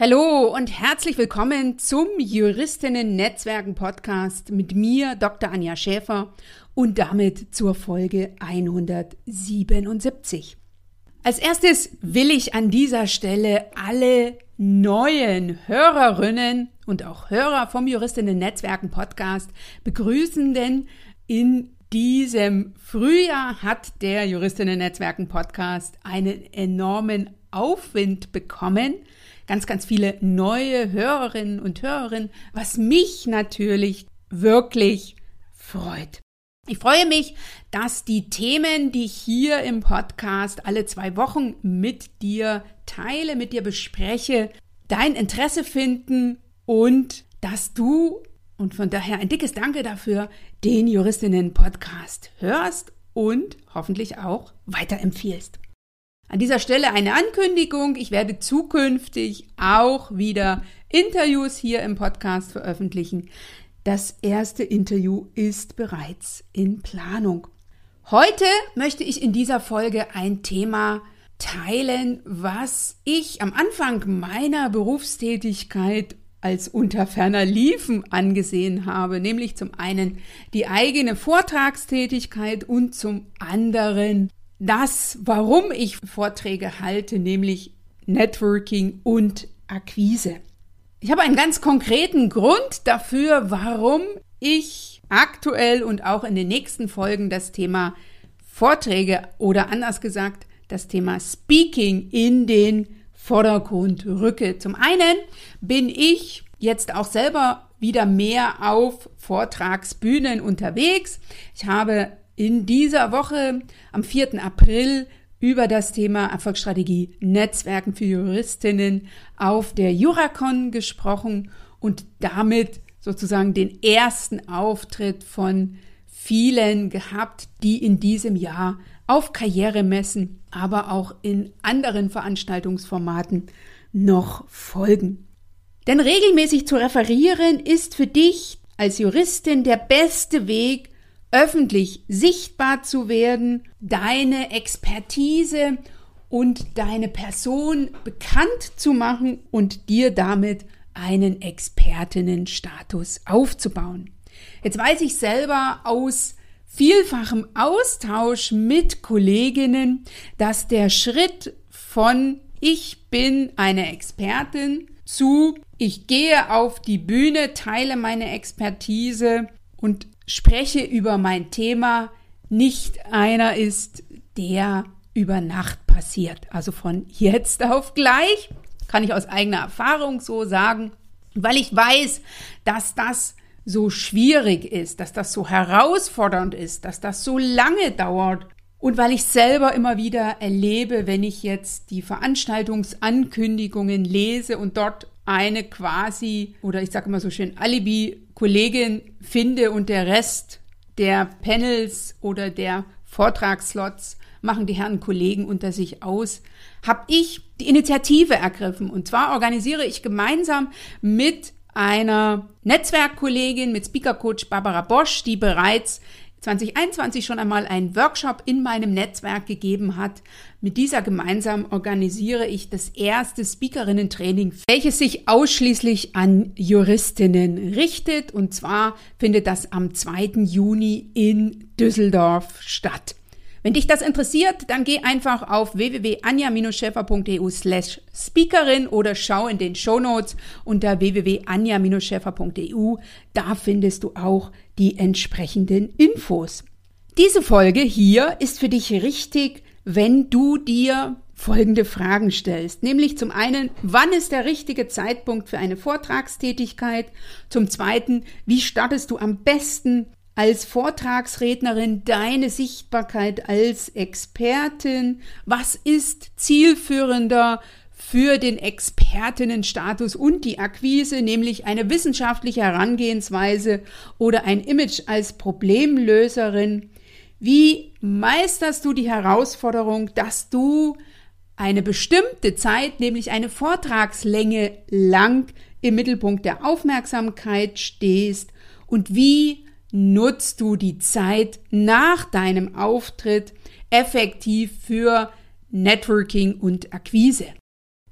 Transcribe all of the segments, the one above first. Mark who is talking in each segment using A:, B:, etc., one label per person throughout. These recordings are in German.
A: Hallo und herzlich willkommen zum Juristinnen-Netzwerken-Podcast mit mir, Dr. Anja Schäfer, und damit zur Folge 177. Als erstes will ich an dieser Stelle alle neuen Hörerinnen und auch Hörer vom Juristinnen-Netzwerken-Podcast begrüßen, denn in diesem Frühjahr hat der Juristinnen-Netzwerken-Podcast einen enormen Aufwind bekommen – ganz, ganz viele neue Hörerinnen und Hörerinnen, was mich natürlich wirklich freut. Ich freue mich, dass die Themen, die ich hier im Podcast alle zwei Wochen mit dir teile, mit dir bespreche, dein Interesse finden und dass du, und von daher ein dickes Danke dafür, den Juristinnen-Podcast hörst und hoffentlich auch weiterempfiehlst. An dieser Stelle eine Ankündigung. Ich werde zukünftig auch wieder Interviews hier im Podcast veröffentlichen. Das erste Interview ist bereits in Planung. Heute möchte ich in dieser Folge ein Thema teilen, was ich am Anfang meiner Berufstätigkeit als unter ferner Liefen angesehen habe, nämlich zum einen die eigene Vortragstätigkeit und zum anderen das, warum ich Vorträge halte, nämlich Networking und Akquise. Ich habe einen ganz konkreten Grund dafür, warum ich aktuell und auch in den nächsten Folgen das Thema Vorträge oder anders gesagt das Thema Speaking in den Vordergrund rücke. Zum einen bin ich jetzt auch selber wieder mehr auf Vortragsbühnen unterwegs. Ich habe in dieser Woche am 4. April über das Thema Erfolgsstrategie Netzwerken für Juristinnen auf der Juracon gesprochen und damit sozusagen den ersten Auftritt von vielen gehabt, die in diesem Jahr auf Karrieremessen, aber auch in anderen Veranstaltungsformaten noch folgen. Denn regelmäßig zu referieren ist für dich als Juristin der beste Weg, öffentlich sichtbar zu werden, deine Expertise und deine Person bekannt zu machen und dir damit einen Expertinnenstatus aufzubauen. Jetzt weiß ich selber aus vielfachem Austausch mit Kolleginnen, dass der Schritt von ich bin eine Expertin zu ich gehe auf die Bühne, teile meine Expertise und spreche über mein Thema, nicht einer ist, der über Nacht passiert. Also von jetzt auf gleich kann ich aus eigener Erfahrung so sagen, weil ich weiß, dass das so schwierig ist, dass das so herausfordernd ist, dass das so lange dauert und weil ich selber immer wieder erlebe, wenn ich jetzt die Veranstaltungsankündigungen lese und dort eine quasi, oder ich sage immer so schön, Alibi-Kollegin finde und der Rest der Panels oder der Vortragsslots machen die Herren Kollegen unter sich aus, habe ich die Initiative ergriffen. Und zwar organisiere ich gemeinsam mit einer Netzwerkkollegin, mit Speaker-Coach Barbara Bosch, die bereits 2021 schon einmal einen Workshop in meinem Netzwerk gegeben hat. Mit dieser gemeinsam organisiere ich das erste Speakerinnen-Training, welches sich ausschließlich an Juristinnen richtet. Und zwar findet das am 2. Juni in Düsseldorf statt. Wenn dich das interessiert, dann geh einfach auf www.anja-schäfer.eu slash speakerin oder schau in den Show Notes unter www.anja-schäfer.eu. Da findest du auch die entsprechenden Infos. Diese Folge hier ist für dich richtig, wenn du dir folgende Fragen stellst. Nämlich zum einen, wann ist der richtige Zeitpunkt für eine Vortragstätigkeit? Zum zweiten, wie startest du am besten als Vortragsrednerin deine Sichtbarkeit als Expertin? Was ist zielführender für den Expertinnenstatus und die Akquise, nämlich eine wissenschaftliche Herangehensweise oder ein Image als Problemlöserin? Wie meisterst du die Herausforderung, dass du eine bestimmte Zeit, nämlich eine Vortragslänge lang im Mittelpunkt der Aufmerksamkeit stehst? Und wie nutzt du die Zeit nach deinem Auftritt effektiv für Networking und Akquise.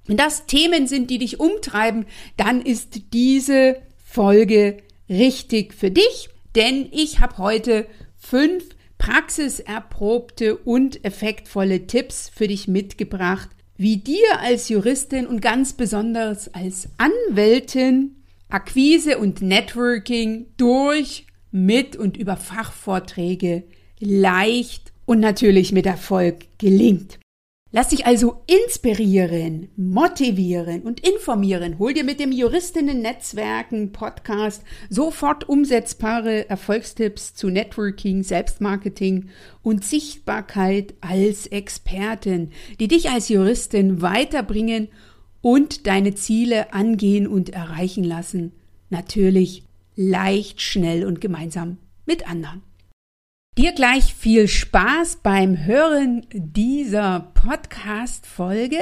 A: Wenn das Themen sind, die dich umtreiben, dann ist diese Folge richtig für dich, denn ich habe heute fünf praxiserprobte und effektvolle Tipps für dich mitgebracht, wie dir als Juristin und ganz besonders als Anwältin Akquise und Networking durch, mit und über Fachvorträge leicht und natürlich mit Erfolg gelingt. Lass dich also inspirieren, motivieren und informieren. Hol dir mit dem Juristinnen-Netzwerken Podcast sofort umsetzbare Erfolgstipps zu Networking, Selbstmarketing und Sichtbarkeit als Expertin, die dich als Juristin weiterbringen und deine Ziele angehen und erreichen lassen. Natürlich leicht, schnell und gemeinsam mit anderen. Dir gleich viel Spaß beim Hören dieser Podcast-Folge.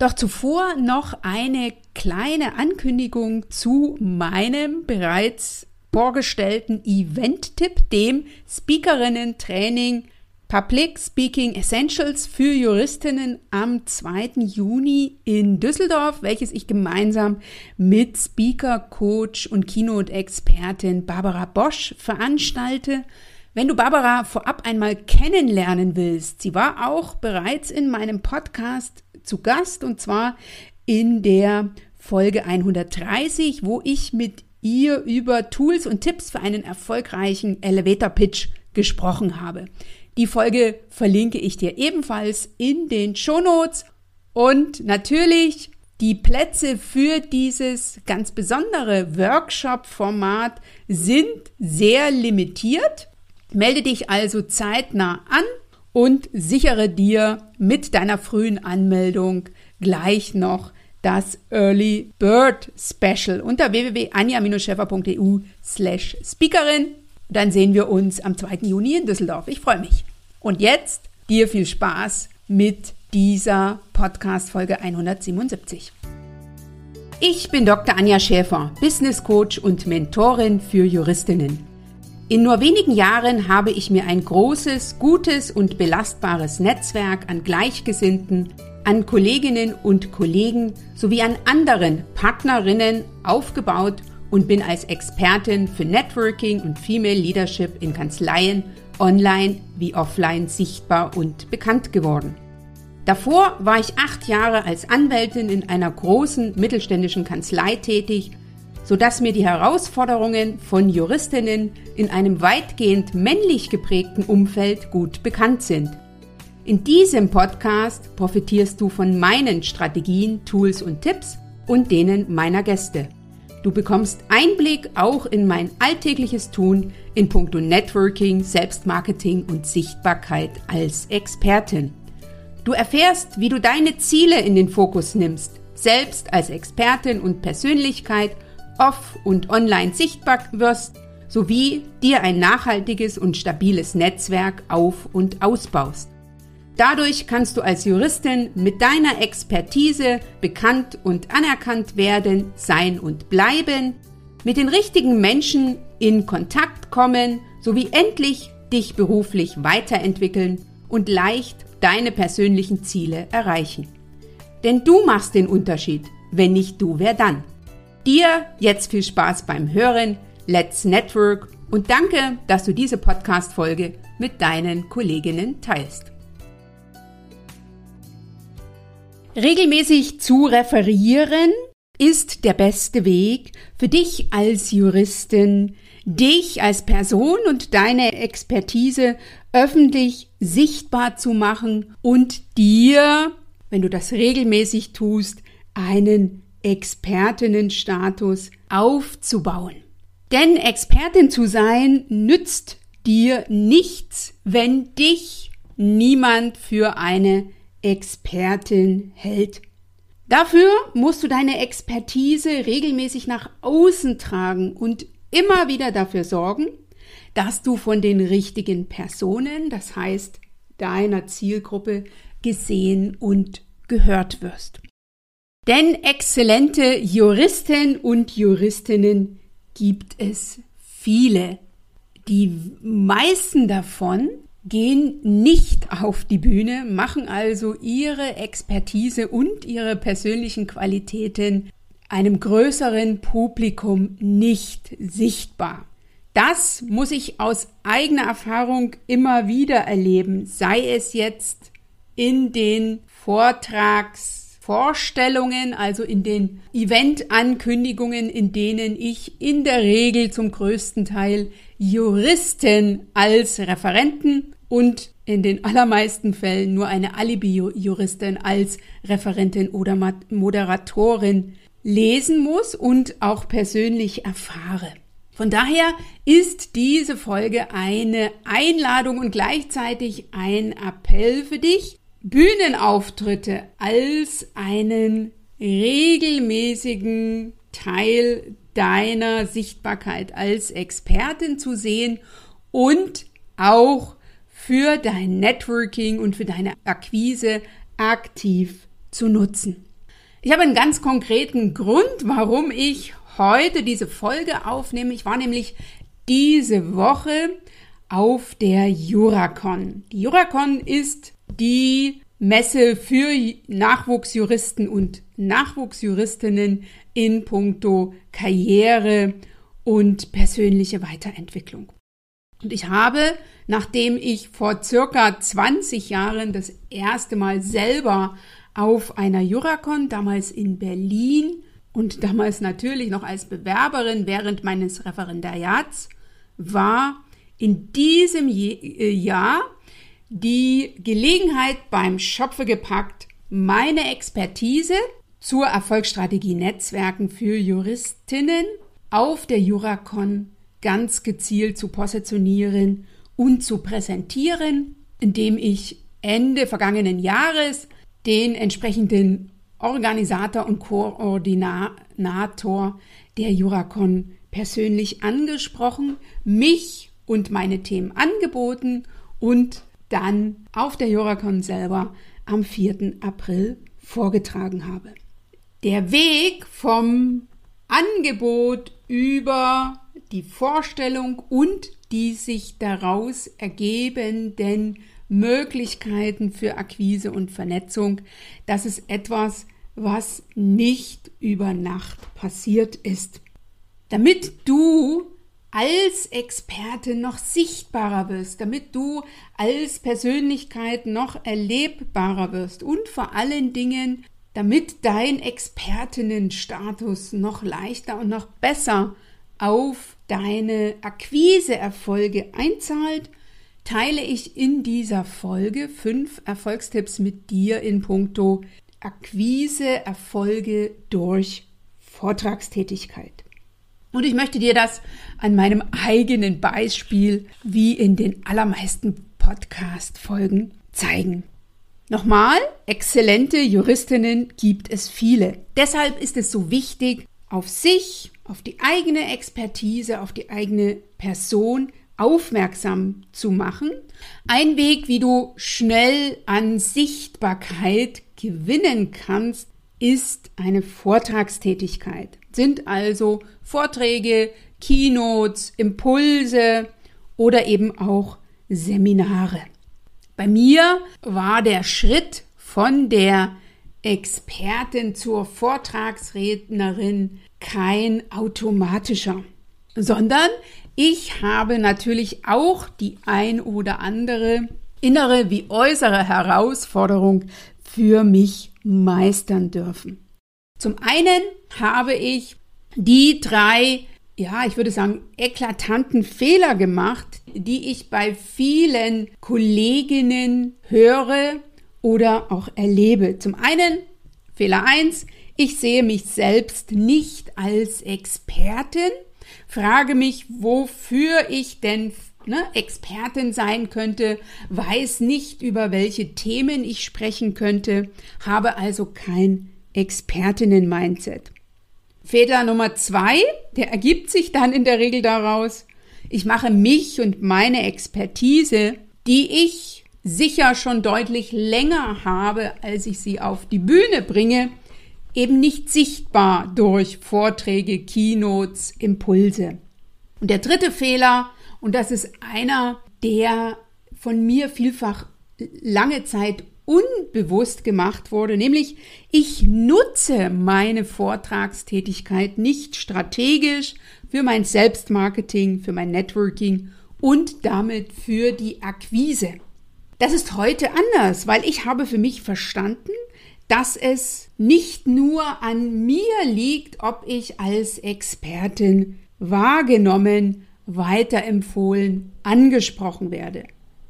A: Doch zuvor noch eine kleine Ankündigung zu meinem bereits vorgestellten Event-Tipp, dem Speakerinnen-Training Public Speaking Essentials für Juristinnen am 2. Juni in Düsseldorf, welches ich gemeinsam mit Speaker, Coach und Keynote-Expertin Barbara Bosch veranstalte. Wenn du Barbara vorab einmal kennenlernen willst, sie war auch bereits in meinem Podcast zu Gast und zwar in der Folge 130, wo ich mit ihr über Tools und Tipps für einen erfolgreichen Elevator Pitch gesprochen habe. Die Folge verlinke ich dir ebenfalls in den Shownotes und natürlich die Plätze für dieses ganz besondere Workshop-Format sind sehr limitiert. Melde dich also zeitnah an und sichere dir mit deiner frühen Anmeldung gleich noch das Early Bird Special unter www.anja-scheffer.eu slash Speakerin. Dann sehen wir uns am 2. Juni in Düsseldorf. Ich freue mich. Und jetzt dir viel Spaß mit dieser Podcast-Folge 177. Ich bin Dr. Anja Schäfer, Business Coach und Mentorin für Juristinnen. In nur wenigen Jahren habe ich mir ein großes, gutes und belastbares Netzwerk an Gleichgesinnten, an Kolleginnen und Kollegen sowie an anderen Partnerinnen aufgebaut und bin als Expertin für Networking und Female Leadership in Kanzleien online wie offline sichtbar und bekannt geworden. Davor war ich acht Jahre als Anwältin in einer großen mittelständischen Kanzlei tätig sodass mir die Herausforderungen von Juristinnen in einem weitgehend männlich geprägten Umfeld gut bekannt sind. In diesem Podcast profitierst du von meinen Strategien, Tools und Tipps und denen meiner Gäste. Du bekommst Einblick auch in mein alltägliches Tun in puncto Networking, Selbstmarketing und Sichtbarkeit als Expertin. Du erfährst, wie du deine Ziele in den Fokus nimmst, selbst als Expertin und Persönlichkeit off- und online sichtbar wirst, sowie dir ein nachhaltiges und stabiles Netzwerk auf- und ausbaust. Dadurch kannst du als Juristin mit deiner Expertise bekannt und anerkannt werden, sein und bleiben, mit den richtigen Menschen in Kontakt kommen, sowie endlich dich beruflich weiterentwickeln und leicht deine persönlichen Ziele erreichen. Denn du machst den Unterschied. Wenn nicht du, wer dann? Dir jetzt viel Spaß beim Hören, Let's Network und danke, dass du diese Podcast-Folge mit deinen Kolleginnen teilst. Regelmäßig zu referieren ist der beste Weg für dich als Juristin, dich als Person und deine Expertise öffentlich sichtbar zu machen und dir, wenn du das regelmäßig tust, einen Expertinnenstatus aufzubauen. Denn Expertin zu sein nützt dir nichts, wenn dich niemand für eine Expertin hält. Dafür musst du deine Expertise regelmäßig nach außen tragen und immer wieder dafür sorgen, dass du von den richtigen Personen, das heißt deiner Zielgruppe, gesehen und gehört wirst. Denn exzellente Juristen und Juristinnen gibt es viele. Die meisten davon gehen nicht auf die Bühne, machen also ihre Expertise und ihre persönlichen Qualitäten einem größeren Publikum nicht sichtbar. Das muss ich aus eigener Erfahrung immer wieder erleben, sei es jetzt in den Vortragsvorstellungen, also in den Eventankündigungen, in denen ich in der Regel zum größten Teil Juristen als Referenten und in den allermeisten Fällen nur eine Alibi-Juristin als Referentin oder Moderatorin lesen muss und auch persönlich erfahre. Von daher ist diese Folge eine Einladung und gleichzeitig ein Appell für dich, Bühnenauftritte als einen regelmäßigen Teil deiner Sichtbarkeit als Expertin zu sehen und auch für dein Networking und für deine Akquise aktiv zu nutzen. Ich habe einen ganz konkreten Grund, warum ich heute diese Folge aufnehme. Ich war nämlich diese Woche auf der Juracon. Die Juracon ist die Messe für Nachwuchsjuristen und Nachwuchsjuristinnen in puncto Karriere und persönliche Weiterentwicklung. Und ich habe, nachdem ich vor circa 20 Jahren das erste Mal selber auf einer Juracon, damals in Berlin und damals natürlich noch als Bewerberin während meines Referendariats war, in diesem äh, Jahr die Gelegenheit beim Schopfe gepackt, meine Expertise zur Erfolgsstrategie Netzwerken für Juristinnen auf der Juracon ganz gezielt zu positionieren und zu präsentieren, indem ich Ende vergangenen Jahres den entsprechenden Organisator und Koordinator der Juracon persönlich angesprochen, mich und meine Themen angeboten und dann auf der Juracon selber am 4. April vorgetragen habe. Der Weg vom Angebot über die Vorstellung und die sich daraus ergebenden Möglichkeiten für Akquise und Vernetzung, das ist etwas, was nicht über Nacht passiert ist. Damit du als Experte noch sichtbarer wirst, damit du als Persönlichkeit noch erlebbarer wirst und vor allen Dingen, damit dein Expertinnenstatus noch leichter und noch besser auf deine Akquiseerfolge einzahlt, teile ich in dieser Folge fünf Erfolgstipps mit dir in puncto Akquiseerfolge durch Vortragstätigkeit. Und ich möchte dir das an meinem eigenen Beispiel wie in den allermeisten Podcast-Folgen zeigen. Nochmal, exzellente Juristinnen gibt es viele. Deshalb ist es so wichtig, auf sich auf die eigene Expertise, auf die eigene Person aufmerksam zu machen. Ein Weg, wie du schnell an Sichtbarkeit gewinnen kannst, ist eine Vortragstätigkeit. Sind also Vorträge, Keynotes, Impulse oder eben auch Seminare. Bei mir war der Schritt von der Expertin zur Vortragsrednerin kein automatischer, sondern ich habe natürlich auch die ein oder andere innere wie äußere Herausforderung für mich meistern dürfen. Zum einen habe ich die drei, ja, ich würde sagen, eklatanten Fehler gemacht, die ich bei vielen Kolleginnen höre oder auch erlebe. Zum einen Fehler eins: ich sehe mich selbst nicht als Expertin, frage mich, wofür ich denn ne, Expertin sein könnte, weiß nicht, über welche Themen ich sprechen könnte, habe also kein Expertinnen-Mindset. Fehler Nummer zwei, der ergibt sich dann in der Regel daraus, ich mache mich und meine Expertise, die ich sicher schon deutlich länger habe, als ich sie auf die Bühne bringe, eben nicht sichtbar durch Vorträge, Keynotes, Impulse. Und der dritte Fehler, und das ist einer, der von mir vielfach lange Zeit unbewusst gemacht wurde, nämlich ich nutze meine Vortragstätigkeit nicht strategisch für mein Selbstmarketing, für mein Networking und damit für die Akquise. Das ist heute anders, weil ich habe für mich verstanden, dass es nicht nur an mir liegt, ob ich als Expertin wahrgenommen, weiterempfohlen, angesprochen werde.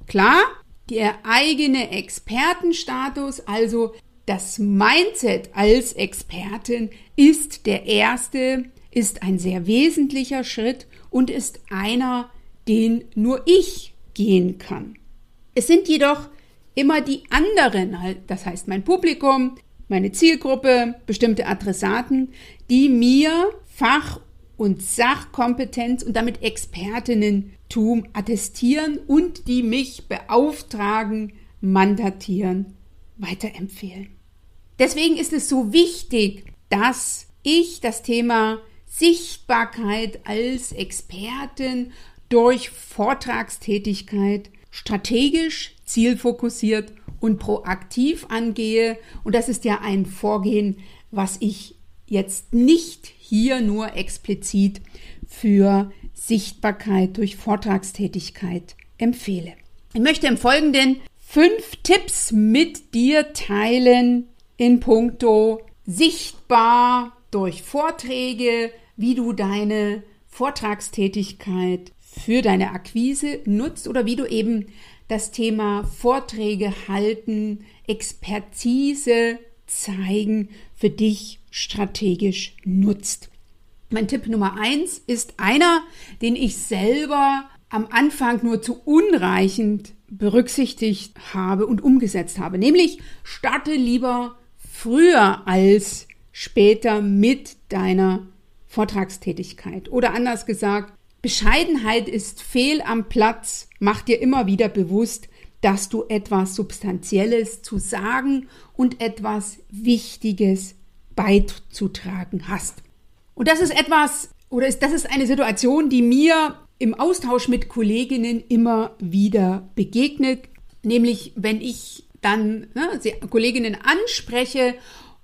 A: Klar, der eigene Expertenstatus, also das Mindset als Expertin, ist der erste, ist ein sehr wesentlicher Schritt und ist einer, den nur ich gehen kann. Es sind jedoch immer die anderen, halt, das heißt mein Publikum, meine Zielgruppe, bestimmte Adressaten, die mir Fach- und Sachkompetenz und damit Expertinnentum attestieren und die mich beauftragen, mandatieren, weiterempfehlen. Deswegen ist es so wichtig, dass ich das Thema Sichtbarkeit als Expertin durch Vortragstätigkeit strategisch, zielfokussiert und proaktiv angehe. Und das ist ja ein Vorgehen, was ich jetzt nicht hier nur explizit für Sichtbarkeit durch Vortragstätigkeit empfehle. Ich möchte im Folgenden fünf Tipps mit dir teilen in puncto sichtbar durch Vorträge, wie du deine Vortragstätigkeit für deine Akquise nutzt oder wie du eben das Thema Vorträge halten, Expertise zeigen für dich strategisch nutzt. Mein Tipp Nummer eins ist einer, den ich selber am Anfang nur zu unreichend berücksichtigt habe und umgesetzt habe, nämlich starte lieber früher als später mit deiner Vortragstätigkeit. Oder anders gesagt, Bescheidenheit ist fehl am Platz. Mach dir immer wieder bewusst, dass du etwas Substanzielles zu sagen und etwas Wichtiges beizutragen hast. Und das ist etwas, oder ist, das ist eine Situation, die mir im Austausch mit Kolleginnen immer wieder begegnet. Nämlich, wenn ich dann ne, Kolleginnen anspreche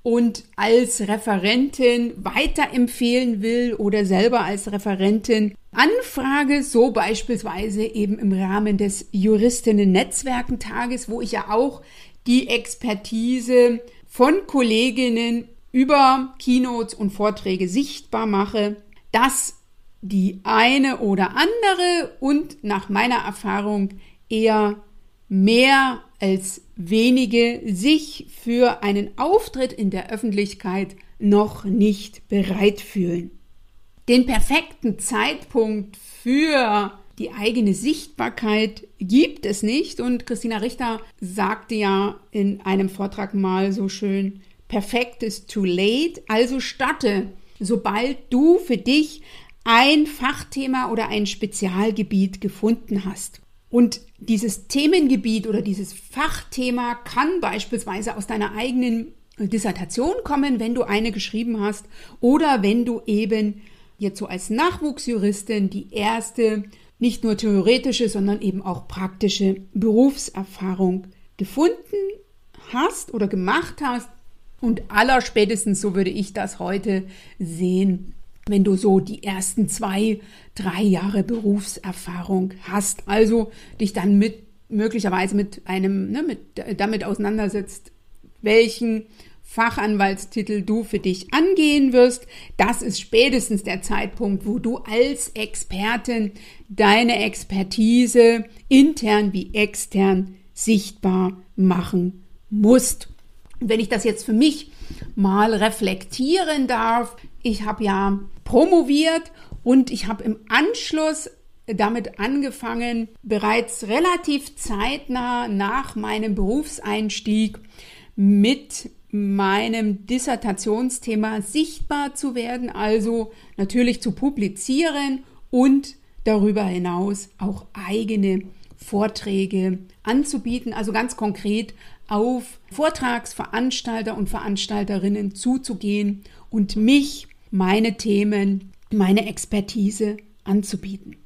A: und als Referentin weiterempfehlen will oder selber als Referentin anfrage, so beispielsweise eben im Rahmen des Juristinnen-Netzwerkentages, wo ich ja auch die Expertise von Kolleginnen über Keynotes und Vorträge sichtbar mache, dass die eine oder andere und nach meiner Erfahrung eher mehr als wenige sich für einen Auftritt in der Öffentlichkeit noch nicht bereit fühlen. Den perfekten Zeitpunkt für die eigene Sichtbarkeit gibt es nicht und Christina Richter sagte ja in einem Vortrag mal so schön, perfekt ist too late, also starte, sobald du für dich ein Fachthema oder ein Spezialgebiet gefunden hast. Und dieses Themengebiet oder dieses Fachthema kann beispielsweise aus deiner eigenen Dissertation kommen, wenn du eine geschrieben hast, oder wenn du eben jetzt so als Nachwuchsjuristin die erste nicht nur theoretische, sondern eben auch praktische Berufserfahrung gefunden hast oder gemacht hast. Und allerspätestens, so würde ich das heute sehen, wenn du so die ersten zwei, drei Jahre Berufserfahrung hast. Also dich dann mit möglicherweise mit einem, ne, mit, damit auseinandersetzt, welchen Fachanwaltstitel du für dich angehen wirst. Das ist spätestens der Zeitpunkt, wo du als Expertin deine Expertise intern wie extern sichtbar machen musst. Und wenn ich das jetzt für mich mal reflektieren darf, ich habe ja promoviert und ich habe im Anschluss damit angefangen, bereits relativ zeitnah nach meinem Berufseinstieg mit meinem Dissertationsthema sichtbar zu werden, also natürlich zu publizieren und darüber hinaus auch eigene Vorträge anzubieten, also ganz konkret auf Vortragsveranstalter und Veranstalterinnen zuzugehen und mich meine Themen, meine Expertise anzubieten.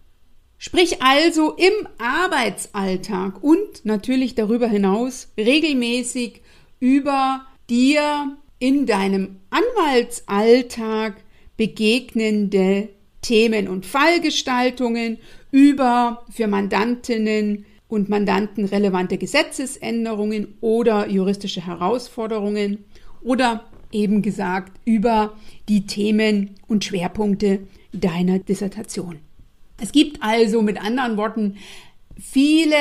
A: Sprich also im Arbeitsalltag und natürlich darüber hinaus regelmäßig über dir in deinem Anwaltsalltag begegnende Themen und Fallgestaltungen, über für Mandantinnen und Mandanten relevante Gesetzesänderungen oder juristische Herausforderungen oder eben gesagt über die Themen und Schwerpunkte deiner Dissertation. Es gibt also mit anderen Worten viele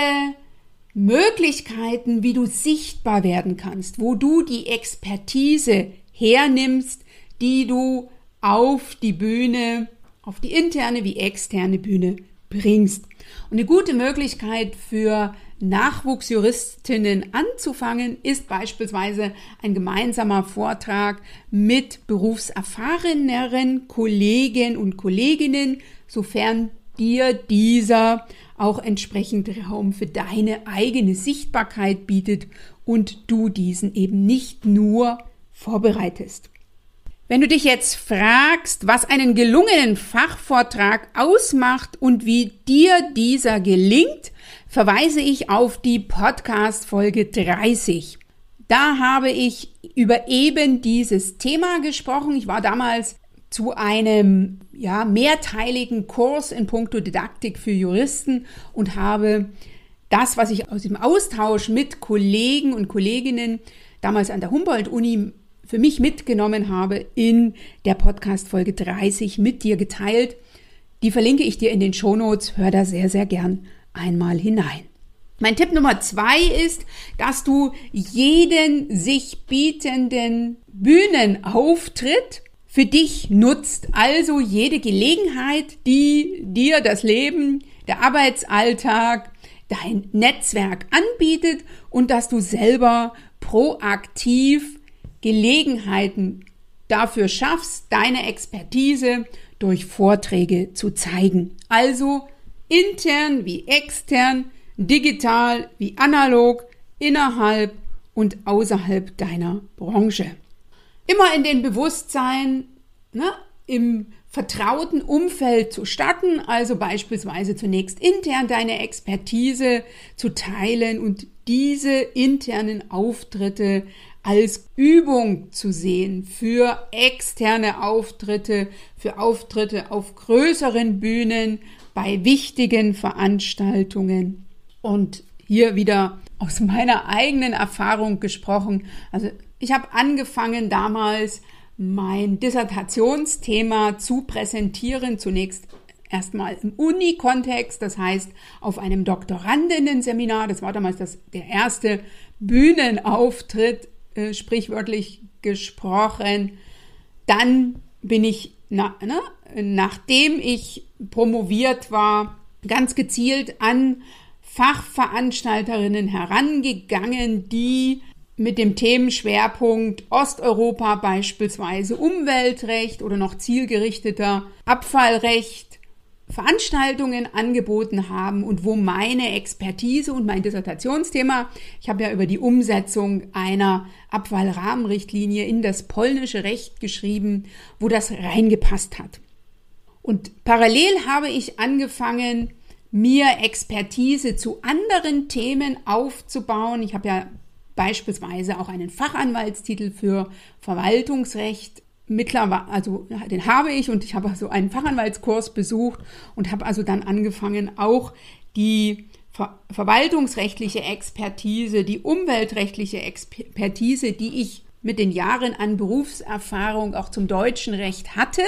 A: Möglichkeiten, wie du sichtbar werden kannst, wo du die Expertise hernimmst, die du auf die Bühne, auf die interne wie externe Bühne bringst. Und eine gute Möglichkeit für Nachwuchsjuristinnen anzufangen, ist beispielsweise ein gemeinsamer Vortrag mit berufserfahreneren Kollegen und Kolleginnen, sofern dir dieser auch entsprechend Raum für deine eigene Sichtbarkeit bietet und du diesen eben nicht nur vorbereitest. Wenn du dich jetzt fragst, was einen gelungenen Fachvortrag ausmacht und wie dir dieser gelingt, verweise ich auf die Podcast Folge 30. Da habe ich über eben dieses Thema gesprochen. Ich war damals zu einem ja, mehrteiligen Kurs in puncto Didaktik für Juristen und habe das, was ich aus dem Austausch mit Kollegen und Kolleginnen damals an der Humboldt-Uni für mich mitgenommen habe, in der Podcast-Folge 30 mit dir geteilt. Die verlinke ich dir in den Shownotes. Hör da sehr, sehr gern einmal hinein. Mein Tipp Nummer zwei ist, dass du jeden sich bietenden Bühnenauftritt für dich nutzt. Also jede Gelegenheit, die dir das Leben, der Arbeitsalltag, dein Netzwerk anbietet und dass du selber proaktiv Gelegenheiten dafür schaffst, deine Expertise durch Vorträge zu zeigen. Also intern wie extern, digital wie analog, innerhalb und außerhalb deiner Branche. Immer in den Bewusstsein, ne, im vertrauten Umfeld zu starten, also beispielsweise zunächst intern deine Expertise zu teilen und diese internen Auftritte als Übung zu sehen für externe Auftritte, für Auftritte auf größeren Bühnen, bei wichtigen Veranstaltungen. Und hier wieder aus meiner eigenen Erfahrung gesprochen. Also ich habe angefangen damals mein Dissertationsthema zu präsentieren, zunächst erstmal im Uni-Kontext, das heißt auf einem Doktorandinnen-Seminar, das war damals das, der erste Bühnenauftritt, äh, sprichwörtlich gesprochen. Dann bin ich, na, ne, nachdem ich promoviert war, ganz gezielt an Fachveranstalterinnen herangegangen, die mit dem Themenschwerpunkt Osteuropa beispielsweise Umweltrecht oder noch zielgerichteter Abfallrecht Veranstaltungen angeboten haben und wo meine Expertise und mein Dissertationsthema, ich habe ja über die Umsetzung einer Abfallrahmenrichtlinie in das polnische Recht geschrieben, wo das reingepasst hat. Und parallel habe ich angefangen, mir Expertise zu anderen Themen aufzubauen. Ich habe ja beispielsweise auch einen Fachanwaltstitel für Verwaltungsrecht mittlerweile, also den habe ich und ich habe also einen Fachanwaltskurs besucht und habe also dann angefangen, auch die ver verwaltungsrechtliche Expertise, die umweltrechtliche Expertise, die ich mit den Jahren an Berufserfahrung auch zum deutschen Recht hatte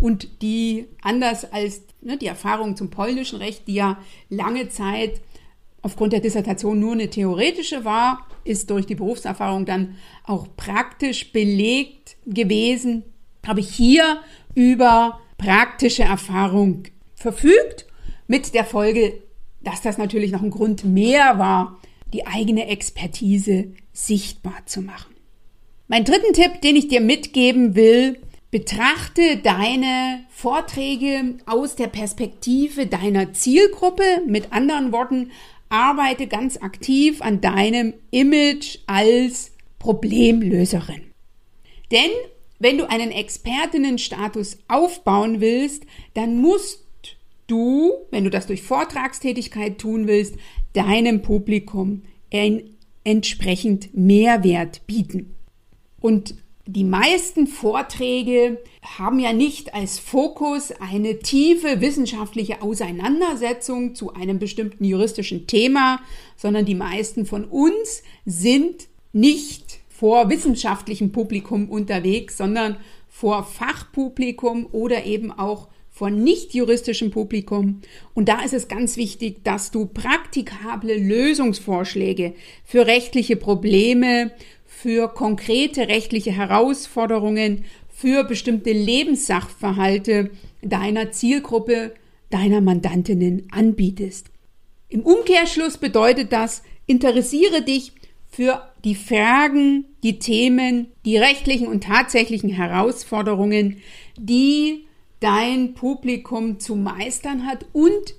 A: und die anders als ne, die Erfahrung zum polnischen Recht, die ja lange Zeit aufgrund der Dissertation nur eine theoretische war, ist durch die Berufserfahrung dann auch praktisch belegt gewesen, habe ich hier über praktische Erfahrung verfügt, mit der Folge, dass das natürlich noch ein Grund mehr war, die eigene Expertise sichtbar zu machen. Mein dritten Tipp, den ich dir mitgeben will, betrachte deine Vorträge aus der Perspektive deiner Zielgruppe. Mit anderen Worten, arbeite ganz aktiv an deinem Image als Problemlöserin. Denn wenn du einen Expertinnenstatus aufbauen willst, dann musst du, wenn du das durch Vortragstätigkeit tun willst, deinem Publikum entsprechend Mehrwert bieten. Und die meisten Vorträge haben ja nicht als Fokus eine tiefe wissenschaftliche Auseinandersetzung zu einem bestimmten juristischen Thema, sondern die meisten von uns sind nicht vor wissenschaftlichem Publikum unterwegs, sondern vor Fachpublikum oder eben auch von nicht juristischem Publikum. Und da ist es ganz wichtig, dass du praktikable Lösungsvorschläge für rechtliche Probleme, für konkrete rechtliche Herausforderungen, für bestimmte Lebenssachverhalte deiner Zielgruppe, deiner Mandantinnen anbietest. Im Umkehrschluss bedeutet das, interessiere dich für die Fragen, die Themen, die rechtlichen und tatsächlichen Herausforderungen, die dein Publikum zu meistern hat und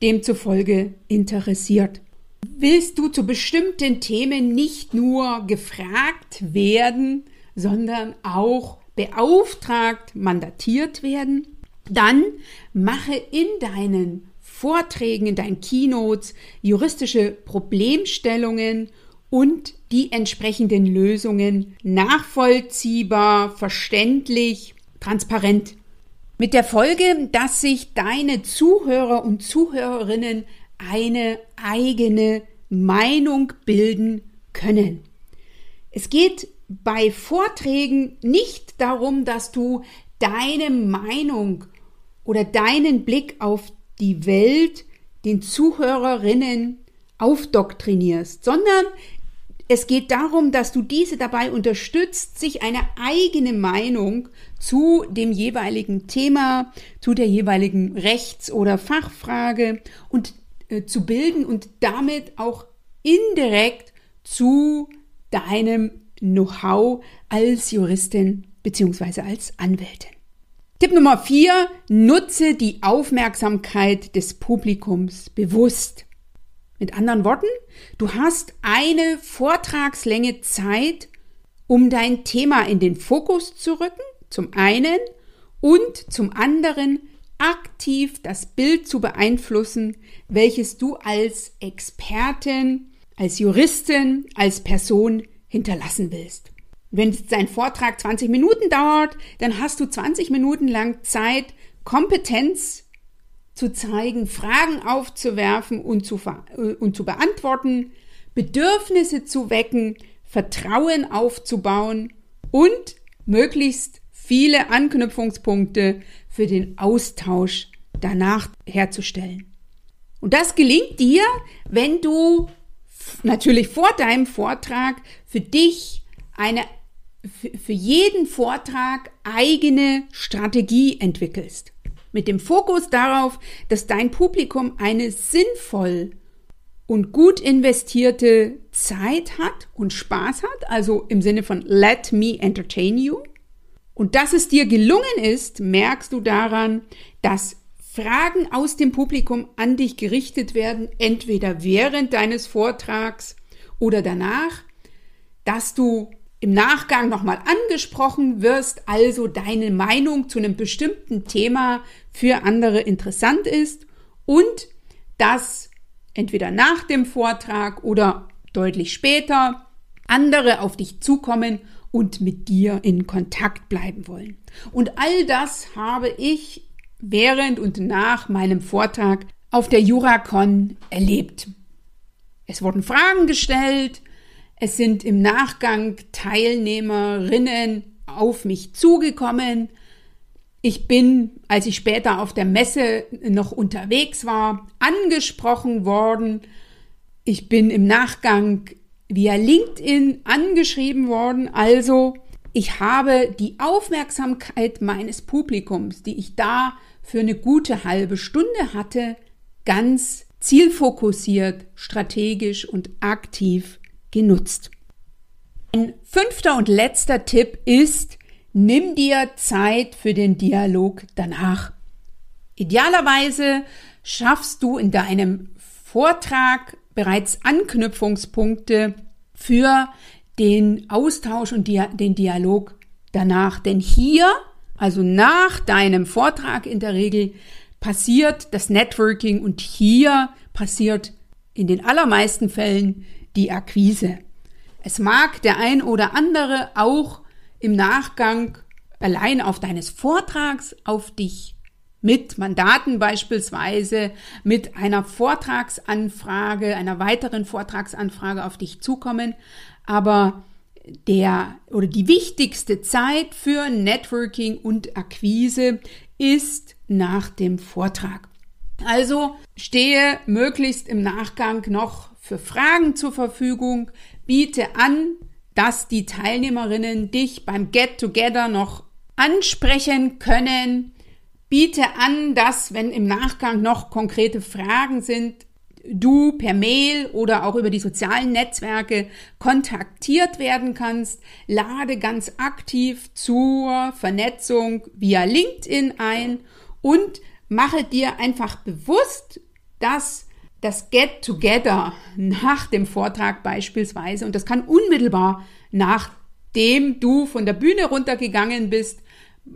A: demzufolge interessiert. Willst du zu bestimmten Themen nicht nur gefragt werden, sondern auch beauftragt, mandatiert werden? Dann mache in deinen Vorträgen, in deinen Keynotes juristische Problemstellungen und die entsprechenden Lösungen nachvollziehbar, verständlich, transparent. Mit der Folge, dass sich deine Zuhörer und Zuhörerinnen eine eigene Meinung bilden können. Es geht bei Vorträgen nicht darum, dass du deine Meinung oder deinen Blick auf die Welt den Zuhörerinnen aufdoktrinierst, sondern es geht darum, dass du diese dabei unterstützt, sich eine eigene Meinung zu dem jeweiligen Thema, zu der jeweiligen Rechts- oder Fachfrage und äh, zu bilden und damit auch indirekt zu deinem Know-how als Juristin bzw. als Anwältin. Tipp Nummer vier: Nutze die Aufmerksamkeit des Publikums bewusst. Mit anderen Worten, du hast eine Vortragslänge Zeit, um dein Thema in den Fokus zu rücken, zum einen, und zum anderen aktiv das Bild zu beeinflussen, welches du als Expertin, als Juristin, als Person hinterlassen willst. Wenn dein Vortrag 20 Minuten dauert, dann hast du 20 Minuten lang Zeit, Kompetenz zu zeigen, Fragen aufzuwerfen und zu, und zu beantworten, Bedürfnisse zu wecken, Vertrauen aufzubauen und möglichst viele Anknüpfungspunkte für den Austausch danach herzustellen. Und das gelingt dir, wenn du natürlich vor deinem Vortrag für dich eine für jeden Vortrag eigene Strategie entwickelst mit dem Fokus darauf, dass dein Publikum eine sinnvoll und gut investierte Zeit hat und Spaß hat, also im Sinne von let me entertain you. Und dass es dir gelungen ist, merkst du daran, dass Fragen aus dem Publikum an dich gerichtet werden, entweder während deines Vortrags oder danach, dass du im Nachgang nochmal angesprochen wirst, also deine Meinung zu einem bestimmten Thema für andere interessant ist und dass entweder nach dem Vortrag oder deutlich später andere auf dich zukommen und mit dir in Kontakt bleiben wollen. Und all das habe ich während und nach meinem Vortrag auf der Juracon erlebt. Es wurden Fragen gestellt, es sind im Nachgang Teilnehmerinnen auf mich zugekommen. Ich bin, als ich später auf der Messe noch unterwegs war, angesprochen worden. Ich bin im Nachgang via LinkedIn angeschrieben worden. Also ich habe die Aufmerksamkeit meines Publikums, die ich da für eine gute halbe Stunde hatte, ganz zielfokussiert, strategisch und aktiv genutzt. Ein fünfter und letzter Tipp ist, nimm dir Zeit für den Dialog danach. Idealerweise schaffst du in deinem Vortrag bereits Anknüpfungspunkte für den Austausch und den Dialog danach. Denn hier, also nach deinem Vortrag in der Regel, passiert das Networking und hier passiert in den allermeisten Fällen die Akquise. Es mag der ein oder andere auch im Nachgang allein auf deines Vortrags auf dich mit Mandaten beispielsweise, mit einer Vortragsanfrage, einer weiteren Vortragsanfrage auf dich zukommen. Aber der oder die wichtigste Zeit für Networking und Akquise ist nach dem Vortrag. Also stehe möglichst im Nachgang noch für Fragen zur Verfügung, biete an, dass die Teilnehmerinnen dich beim Get Together noch ansprechen können. Biete an, dass, wenn im Nachgang noch konkrete Fragen sind, du per Mail oder auch über die sozialen Netzwerke kontaktiert werden kannst. Lade ganz aktiv zur Vernetzung via LinkedIn ein und mache dir einfach bewusst, dass das Get Together nach dem Vortrag beispielsweise, und das kann unmittelbar nachdem du von der Bühne runtergegangen bist,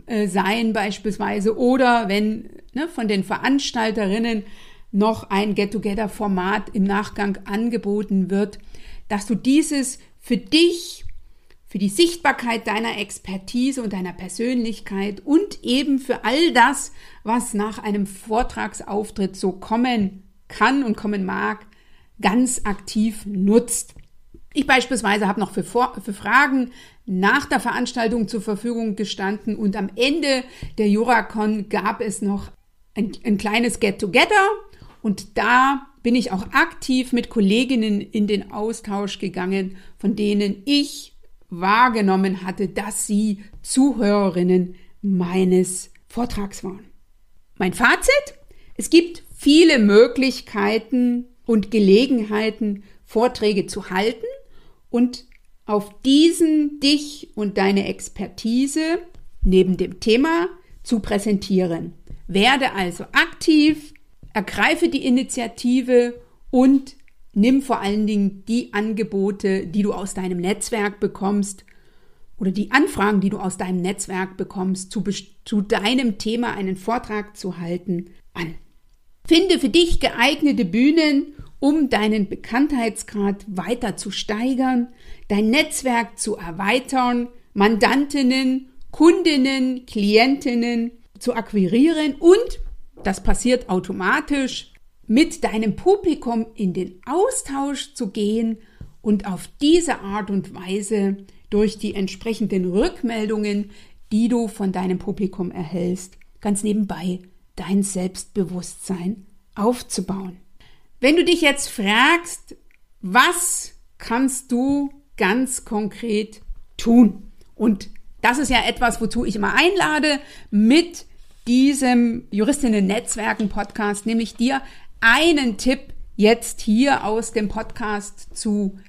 A: äh, sein beispielsweise, oder wenn ne, von den Veranstalterinnen noch ein Get-Together-Format im Nachgang angeboten wird, dass du dieses für dich, für die Sichtbarkeit deiner Expertise und deiner Persönlichkeit und eben für all das, was nach einem Vortragsauftritt so kommen kann und kommen mag, ganz aktiv nutzt. Ich beispielsweise habe noch für, Vor für Fragen nach der Veranstaltung zur Verfügung gestanden und am Ende der Juracon gab es noch ein, ein kleines Get-Together und da bin ich auch aktiv mit Kolleginnen in den Austausch gegangen, von denen ich wahrgenommen hatte, dass sie Zuhörerinnen meines Vortrags waren. Mein Fazit? Es gibt viele Möglichkeiten und Gelegenheiten, Vorträge zu halten und auf diesen dich und deine Expertise neben dem Thema zu präsentieren. Werde also aktiv, ergreife die Initiative und nimm vor allen Dingen die Angebote, die du aus deinem Netzwerk bekommst oder die Anfragen, die du aus deinem Netzwerk bekommst, zu, zu deinem Thema einen Vortrag zu halten, an. Finde für dich geeignete Bühnen, um deinen Bekanntheitsgrad weiter zu steigern, dein Netzwerk zu erweitern, Mandantinnen, Kundinnen, Klientinnen zu akquirieren und, das passiert automatisch, mit deinem Publikum in den Austausch zu gehen und auf diese Art und Weise durch die entsprechenden Rückmeldungen, die du von deinem Publikum erhältst, ganz nebenbei dein Selbstbewusstsein aufzubauen. Wenn du dich jetzt fragst, was kannst du ganz konkret tun? Und das ist ja etwas, wozu ich immer einlade mit diesem Juristinnen-Netzwerken-Podcast, nämlich dir einen Tipp jetzt hier aus dem Podcast zu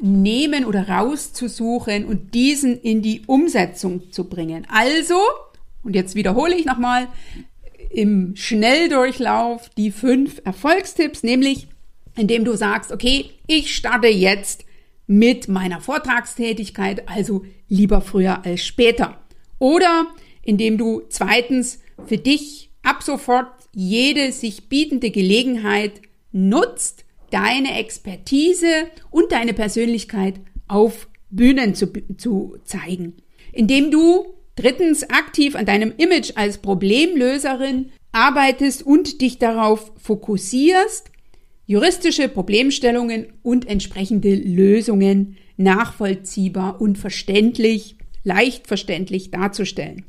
A: nehmen oder rauszusuchen und diesen in die Umsetzung zu bringen. Also, und jetzt wiederhole ich nochmal, im Schnelldurchlauf die fünf Erfolgstipps, nämlich indem du sagst, okay, ich starte jetzt mit meiner Vortragstätigkeit, also lieber früher als später. Oder indem du zweitens für dich ab sofort jede sich bietende Gelegenheit nutzt, deine Expertise und deine Persönlichkeit auf Bühnen zu, zu zeigen. Indem du Drittens, aktiv an deinem Image als Problemlöserin arbeitest und dich darauf fokussierst, juristische Problemstellungen und entsprechende Lösungen nachvollziehbar und verständlich, leicht verständlich darzustellen.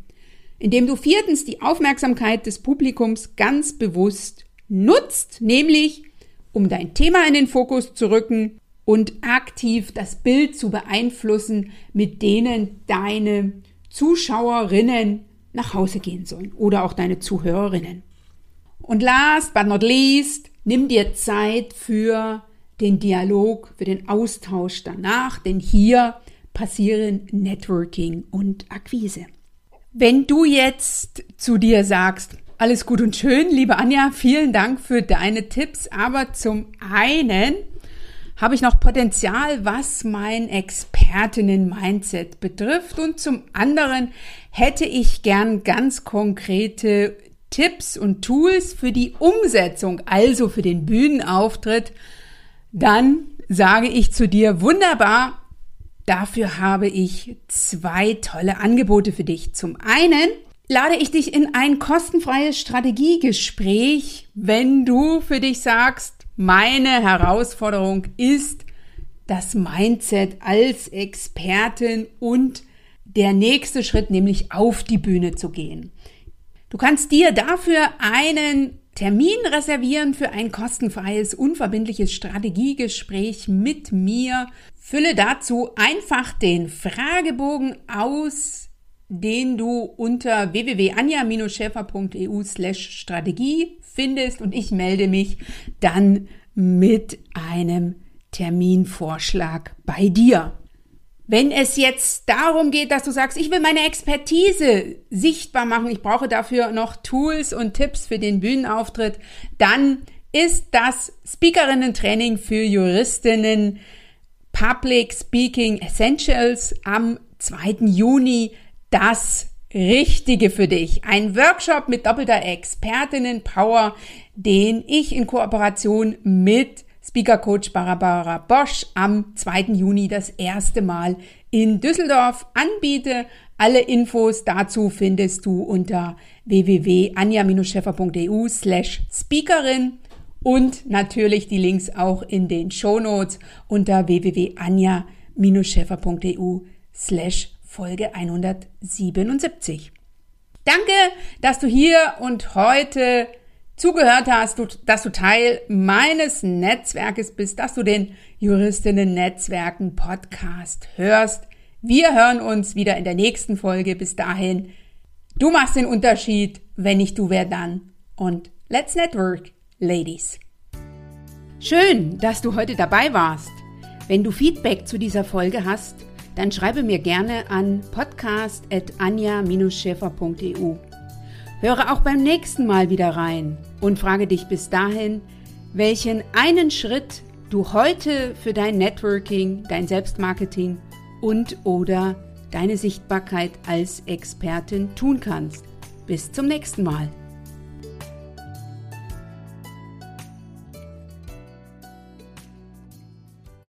A: Indem du viertens die Aufmerksamkeit des Publikums ganz bewusst nutzt, nämlich um dein Thema in den Fokus zu rücken und aktiv das Bild zu beeinflussen, mit denen deine Zuschauerinnen nach Hause gehen sollen oder auch deine Zuhörerinnen. Und last but not least, nimm dir Zeit für den Dialog, für den Austausch danach, denn hier passieren Networking und Akquise. Wenn du jetzt zu dir sagst, alles gut und schön, liebe Anja, vielen Dank für deine Tipps, aber zum einen habe ich noch Potenzial, was mein Expertinnen-Mindset betrifft. Und zum anderen hätte ich gern ganz konkrete Tipps und Tools für die Umsetzung, also für den Bühnenauftritt, dann sage ich zu dir, wunderbar, dafür habe ich zwei tolle Angebote für dich. Zum einen lade ich dich in ein kostenfreies Strategiegespräch, wenn du für dich sagst, meine Herausforderung ist das Mindset als Expertin und der nächste Schritt, nämlich auf die Bühne zu gehen. Du kannst dir dafür einen Termin reservieren für ein kostenfreies, unverbindliches Strategiegespräch mit mir. Fülle dazu einfach den Fragebogen aus, den du unter www.anja-schäfer.eu slash Strategie findest und ich melde mich dann mit einem Terminvorschlag bei dir. Wenn es jetzt darum geht, dass du sagst, ich will meine Expertise sichtbar machen, ich brauche dafür noch Tools und Tipps für den Bühnenauftritt, dann ist das Speakerinnen-Training für Juristinnen Public Speaking Essentials am 2. Juni das Richtige für dich. Ein Workshop mit doppelter Expertinnen-Power, den ich in Kooperation mit Speaker Coach Barbara Bosch am 2. Juni das erste Mal in Düsseldorf anbiete. Alle Infos dazu findest du unter www.anja-scheffer.eu slash speakerin und natürlich die Links auch in den Shownotes unter www.anja-scheffer.eu slash Folge 177. Danke, dass du hier und heute zugehört hast, dass du Teil meines Netzwerkes bist, dass du den Juristinnen Netzwerken Podcast hörst. Wir hören uns wieder in der nächsten Folge. Bis dahin, du machst den Unterschied. Wenn nicht du, wer dann? Und let's network, Ladies. Schön, dass du heute dabei warst. Wenn du Feedback zu dieser Folge hast, dann schreibe mir gerne an podcast.anja-schäfer.eu. Höre auch beim nächsten Mal wieder rein und frage dich bis dahin, welchen einen Schritt du heute für dein Networking, dein Selbstmarketing und oder deine Sichtbarkeit als Expertin tun kannst. Bis zum nächsten Mal.